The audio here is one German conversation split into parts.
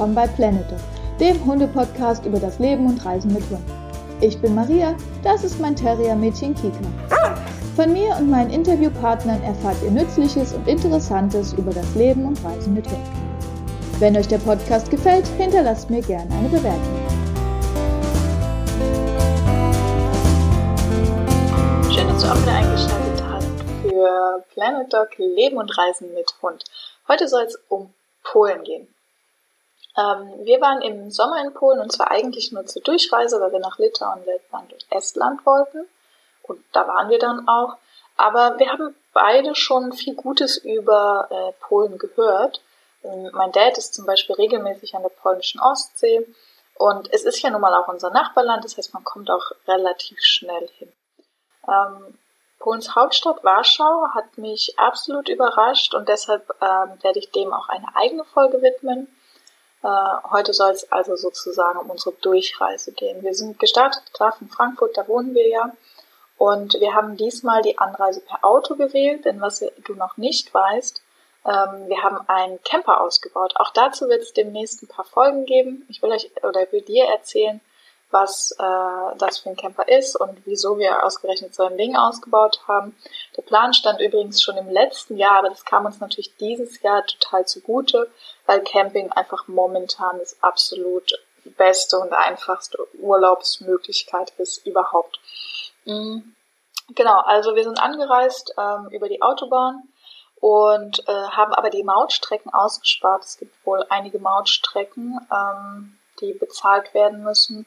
willkommen bei Planet Dog, dem Hunde-Podcast über das Leben und Reisen mit Hund. Ich bin Maria, das ist mein Terrier-Mädchen Kika. Von mir und meinen Interviewpartnern erfahrt ihr Nützliches und Interessantes über das Leben und Reisen mit Hund. Wenn euch der Podcast gefällt, hinterlasst mir gerne eine Bewertung. Schön, dass du auch wieder eingeschaltet hast für Planet Dog Leben und Reisen mit Hund. Heute soll es um Polen gehen. Ähm, wir waren im Sommer in Polen und zwar eigentlich nur zur Durchreise, weil wir nach Litauen, Lettland und Estland wollten. Und da waren wir dann auch. Aber wir haben beide schon viel Gutes über äh, Polen gehört. Ähm, mein Dad ist zum Beispiel regelmäßig an der polnischen Ostsee. Und es ist ja nun mal auch unser Nachbarland, das heißt, man kommt auch relativ schnell hin. Ähm, Polens Hauptstadt Warschau hat mich absolut überrascht und deshalb ähm, werde ich dem auch eine eigene Folge widmen. Äh, heute soll es also sozusagen um unsere Durchreise gehen. Wir sind gestartet, klar, von Frankfurt, da wohnen wir ja. Und wir haben diesmal die Anreise per Auto gewählt, denn was du noch nicht weißt, ähm, wir haben einen Camper ausgebaut. Auch dazu wird es demnächst ein paar Folgen geben. Ich will euch oder will dir erzählen, was äh, das für ein Camper ist und wieso wir ausgerechnet so ein Ding ausgebaut haben. Der Plan stand übrigens schon im letzten Jahr, aber das kam uns natürlich dieses Jahr total zugute, weil Camping einfach momentan das absolut beste und einfachste Urlaubsmöglichkeit ist überhaupt. Mhm. Genau, also wir sind angereist ähm, über die Autobahn und äh, haben aber die Mautstrecken ausgespart. Es gibt wohl einige Mautstrecken, ähm, die bezahlt werden müssen.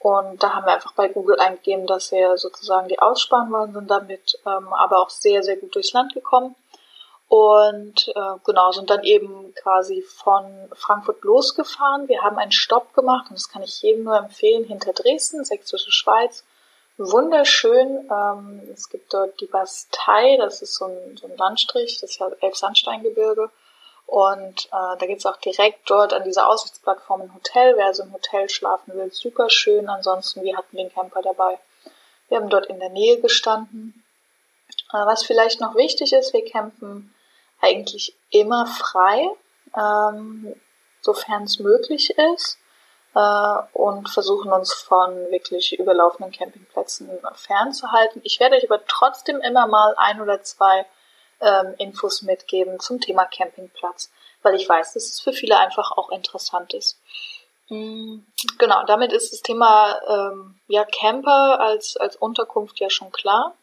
Und da haben wir einfach bei Google eingegeben, dass wir sozusagen die aussparen wollen, sind damit ähm, aber auch sehr, sehr gut durchs Land gekommen. Und äh, genau, sind dann eben quasi von Frankfurt losgefahren. Wir haben einen Stopp gemacht und das kann ich jedem nur empfehlen, hinter Dresden, Sächsische Schweiz. Wunderschön. Ähm, es gibt dort die Bastei, das ist so ein, so ein Landstrich, das ist ja Elbsandsteingebirge. Und äh, da gibt's auch direkt dort an dieser Aussichtsplattform ein Hotel. Wer also im Hotel schlafen will, super schön. Ansonsten, wir hatten den Camper dabei. Wir haben dort in der Nähe gestanden. Äh, was vielleicht noch wichtig ist, wir campen eigentlich immer frei, ähm, sofern es möglich ist. Äh, und versuchen uns von wirklich überlaufenden Campingplätzen fernzuhalten. Ich werde euch aber trotzdem immer mal ein oder zwei ähm, Infos mitgeben zum Thema Campingplatz, weil ich weiß, dass es für viele einfach auch interessant ist. Mm, genau, damit ist das Thema ähm, ja Camper als als Unterkunft ja schon klar.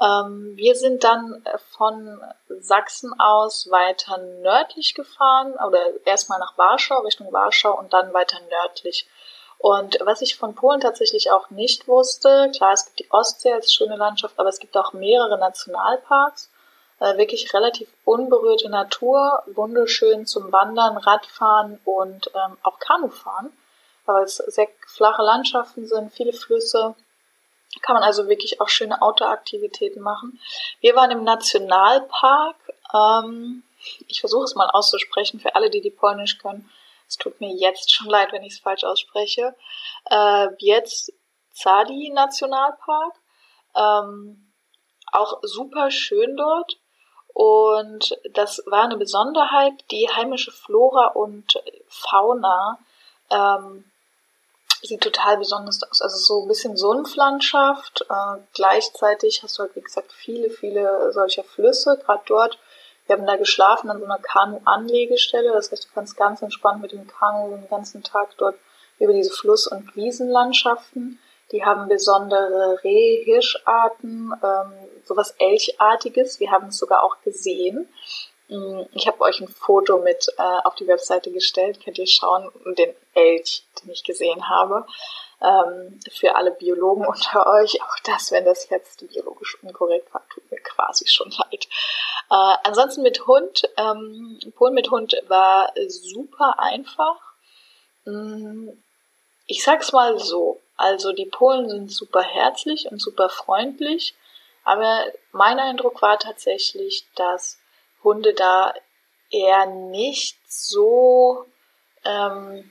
Ähm, wir sind dann von Sachsen aus weiter nördlich gefahren oder erstmal nach Warschau, Richtung Warschau und dann weiter nördlich. Und was ich von Polen tatsächlich auch nicht wusste, klar, es gibt die Ostsee als schöne Landschaft, aber es gibt auch mehrere Nationalparks äh, wirklich relativ unberührte Natur, wunderschön zum Wandern, Radfahren und ähm, auch Kanufahren, weil es sehr flache Landschaften sind, viele Flüsse. Kann man also wirklich auch schöne Outdoor-Aktivitäten machen. Wir waren im Nationalpark. Ähm, ich versuche es mal auszusprechen für alle, die die Polnisch können. Es tut mir jetzt schon leid, wenn ich es falsch ausspreche. Äh, jetzt Zadi Nationalpark. Ähm, auch super schön dort. Und das war eine Besonderheit, die heimische Flora und Fauna ähm, sieht total besonders aus. Also so ein bisschen Sumpflandschaft. Äh, gleichzeitig hast du halt, wie gesagt, viele, viele solcher Flüsse, gerade dort. Wir haben da geschlafen an so einer Kanu-Anlegestelle. Das heißt, du kannst ganz entspannt mit dem Kanu den ganzen Tag dort über diese Fluss- und Wiesenlandschaften die haben besondere Reh-Hirscharten, ähm, sowas Elchartiges. Wir haben es sogar auch gesehen. Mm, ich habe euch ein Foto mit äh, auf die Webseite gestellt. Könnt ihr schauen, den Elch, den ich gesehen habe. Ähm, für alle Biologen unter euch, auch das, wenn das jetzt biologisch unkorrekt war, tut mir quasi schon leid. Äh, ansonsten mit Hund, ähm, Polen mit Hund war super einfach. Mm, ich sag's mal so, also die Polen sind super herzlich und super freundlich, aber mein Eindruck war tatsächlich, dass Hunde da eher nicht so ähm,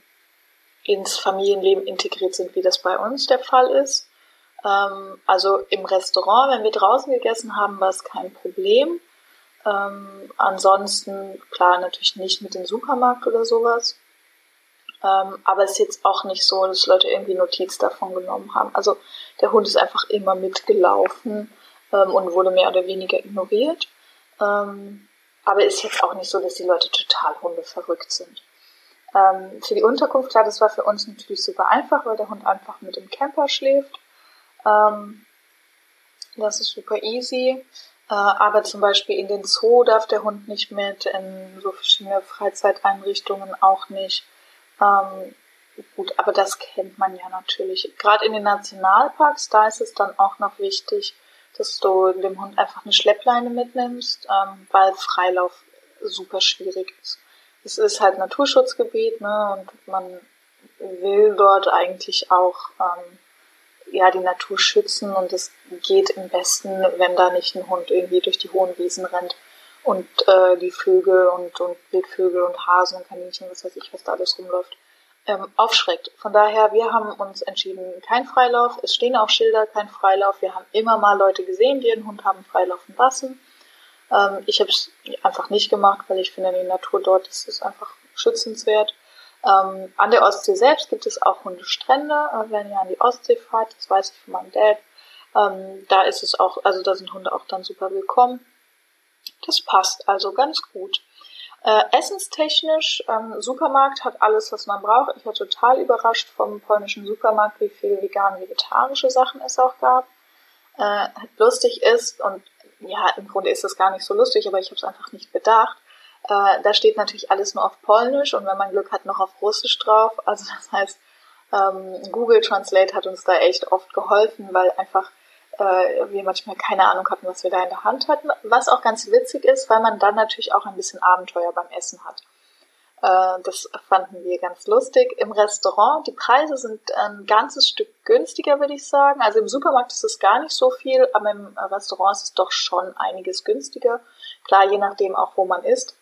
ins Familienleben integriert sind, wie das bei uns der Fall ist. Ähm, also im Restaurant, wenn wir draußen gegessen haben, war es kein Problem. Ähm, ansonsten, klar, natürlich nicht mit dem Supermarkt oder sowas. Ähm, aber es ist jetzt auch nicht so, dass Leute irgendwie Notiz davon genommen haben. Also der Hund ist einfach immer mitgelaufen ähm, und wurde mehr oder weniger ignoriert. Ähm, aber ist jetzt auch nicht so, dass die Leute total hundeverrückt sind. Ähm, für die Unterkunft, klar, das war für uns natürlich super einfach, weil der Hund einfach mit dem Camper schläft. Ähm, das ist super easy. Äh, aber zum Beispiel in den Zoo darf der Hund nicht mit, in so verschiedene Freizeiteinrichtungen auch nicht. Ähm, gut, aber das kennt man ja natürlich. Gerade in den Nationalparks, da ist es dann auch noch wichtig, dass du dem Hund einfach eine Schleppleine mitnimmst, ähm, weil Freilauf super schwierig ist. Es ist halt Naturschutzgebiet, ne, und man will dort eigentlich auch ähm, ja die Natur schützen und es geht am besten, wenn da nicht ein Hund irgendwie durch die hohen Wiesen rennt und äh, die Vögel und, und Wildvögel und Hasen und Kaninchen, was weiß ich, was da alles rumläuft, ähm, aufschreckt. Von daher, wir haben uns entschieden, kein Freilauf. Es stehen auch Schilder, kein Freilauf. Wir haben immer mal Leute gesehen, die ihren Hund haben freilaufen lassen. Ähm, ich habe es einfach nicht gemacht, weil ich finde, die Natur dort ist, ist einfach schützenswert. Ähm, an der Ostsee selbst gibt es auch Hundestrände. Äh, wenn ihr an die Ostsee fahrt, das weiß ich von meinem Dad, ähm, da ist es auch, also da sind Hunde auch dann super willkommen. Das passt also ganz gut. Äh, essenstechnisch, ähm, Supermarkt hat alles, was man braucht. Ich war total überrascht vom polnischen Supermarkt, wie viele vegan, vegetarische Sachen es auch gab. Äh, lustig ist, und ja, im Grunde ist es gar nicht so lustig, aber ich habe es einfach nicht bedacht. Äh, da steht natürlich alles nur auf Polnisch und wenn man Glück hat, noch auf Russisch drauf. Also das heißt, ähm, Google Translate hat uns da echt oft geholfen, weil einfach äh, wir manchmal keine Ahnung hatten, was wir da in der Hand hatten. Was auch ganz witzig ist, weil man dann natürlich auch ein bisschen Abenteuer beim Essen hat. Äh, das fanden wir ganz lustig. Im Restaurant, die Preise sind ein ganzes Stück günstiger, würde ich sagen. Also im Supermarkt ist es gar nicht so viel, aber im Restaurant ist es doch schon einiges günstiger. Klar, je nachdem auch, wo man isst.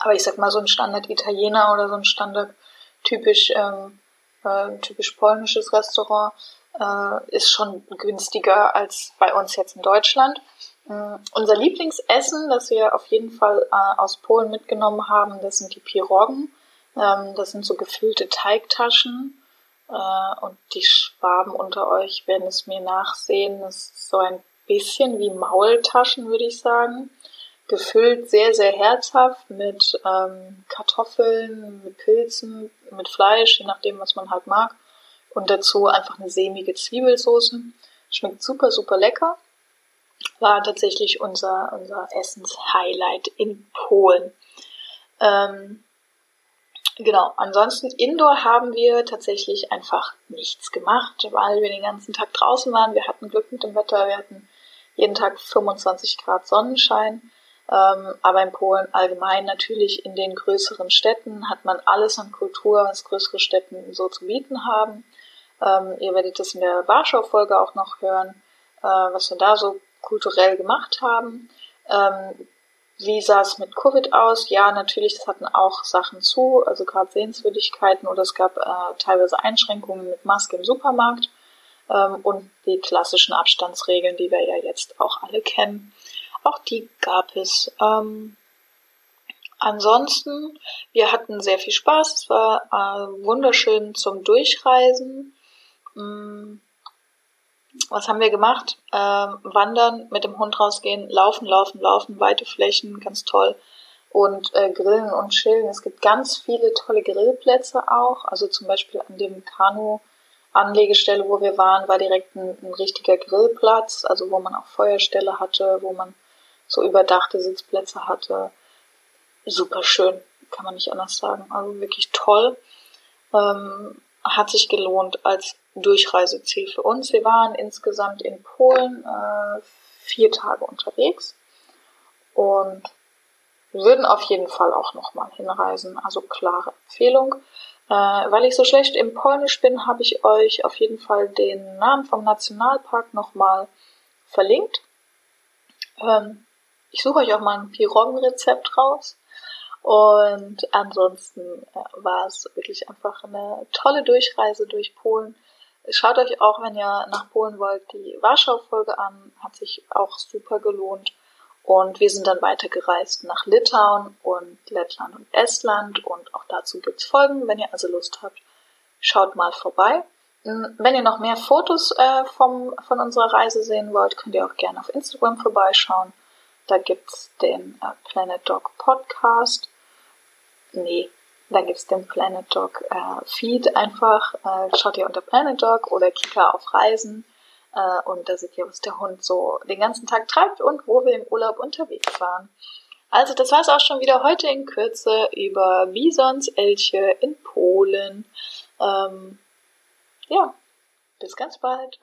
Aber ich sag mal, so ein Standard Italiener oder so ein Standard typisch, ähm, äh, typisch polnisches Restaurant äh, ist schon günstiger als bei uns jetzt in Deutschland. Äh, unser Lieblingsessen, das wir auf jeden Fall äh, aus Polen mitgenommen haben, das sind die Piroggen. Ähm, das sind so gefüllte Teigtaschen. Äh, und die Schwaben unter euch werden es mir nachsehen. Das ist so ein bisschen wie Maultaschen, würde ich sagen. Gefüllt sehr, sehr herzhaft mit ähm, Kartoffeln, mit Pilzen, mit Fleisch, je nachdem, was man halt mag und dazu einfach eine sämige Zwiebelsauce. Schmeckt super, super lecker. War tatsächlich unser, unser Essenshighlight in Polen. Ähm, genau, ansonsten Indoor haben wir tatsächlich einfach nichts gemacht, weil wir den ganzen Tag draußen waren. Wir hatten Glück mit dem Wetter, wir hatten jeden Tag 25 Grad Sonnenschein. Ähm, aber in Polen allgemein natürlich in den größeren Städten hat man alles an Kultur, was größere Städten so zu bieten haben. Ähm, ihr werdet das in der Warschau-Folge auch noch hören, äh, was wir da so kulturell gemacht haben. Ähm, wie sah es mit Covid aus? Ja, natürlich, es hatten auch Sachen zu, also gerade Sehenswürdigkeiten oder es gab äh, teilweise Einschränkungen mit Maske im Supermarkt ähm, und die klassischen Abstandsregeln, die wir ja jetzt auch alle kennen. Auch die gab es. Ähm, ansonsten, wir hatten sehr viel Spaß. Es war äh, wunderschön zum Durchreisen. Mm, was haben wir gemacht? Ähm, wandern, mit dem Hund rausgehen, laufen, laufen, laufen, weite Flächen, ganz toll. Und äh, grillen und chillen. Es gibt ganz viele tolle Grillplätze auch. Also zum Beispiel an dem Kanu-Anlegestelle, wo wir waren, war direkt ein, ein richtiger Grillplatz, also wo man auch Feuerstelle hatte, wo man so überdachte Sitzplätze hatte. Super schön, kann man nicht anders sagen. Also wirklich toll. Ähm, hat sich gelohnt als Durchreiseziel für uns. Wir waren insgesamt in Polen äh, vier Tage unterwegs und würden auf jeden Fall auch nochmal hinreisen. Also klare Empfehlung. Äh, weil ich so schlecht im Polnisch bin, habe ich euch auf jeden Fall den Namen vom Nationalpark nochmal verlinkt. Ähm, ich suche euch auch mal ein Piroggen-Rezept raus. Und ansonsten äh, war es wirklich einfach eine tolle Durchreise durch Polen. Schaut euch auch, wenn ihr nach Polen wollt, die Warschau-Folge an. Hat sich auch super gelohnt. Und wir sind dann weitergereist nach Litauen und Lettland und Estland und auch dazu gibt's Folgen. Wenn ihr also Lust habt, schaut mal vorbei. Hm, wenn ihr noch mehr Fotos äh, vom, von unserer Reise sehen wollt, könnt ihr auch gerne auf Instagram vorbeischauen. Da gibt's den äh, Planet Dog Podcast. Nee, da gibt's den Planet Dog äh, Feed einfach. Äh, schaut ihr unter Planet Dog oder Kika auf Reisen. Äh, und da seht ihr, was der Hund so den ganzen Tag treibt und wo wir im Urlaub unterwegs waren. Also das war's auch schon wieder heute in Kürze über Bisons, Elche in Polen. Ähm, ja, bis ganz bald.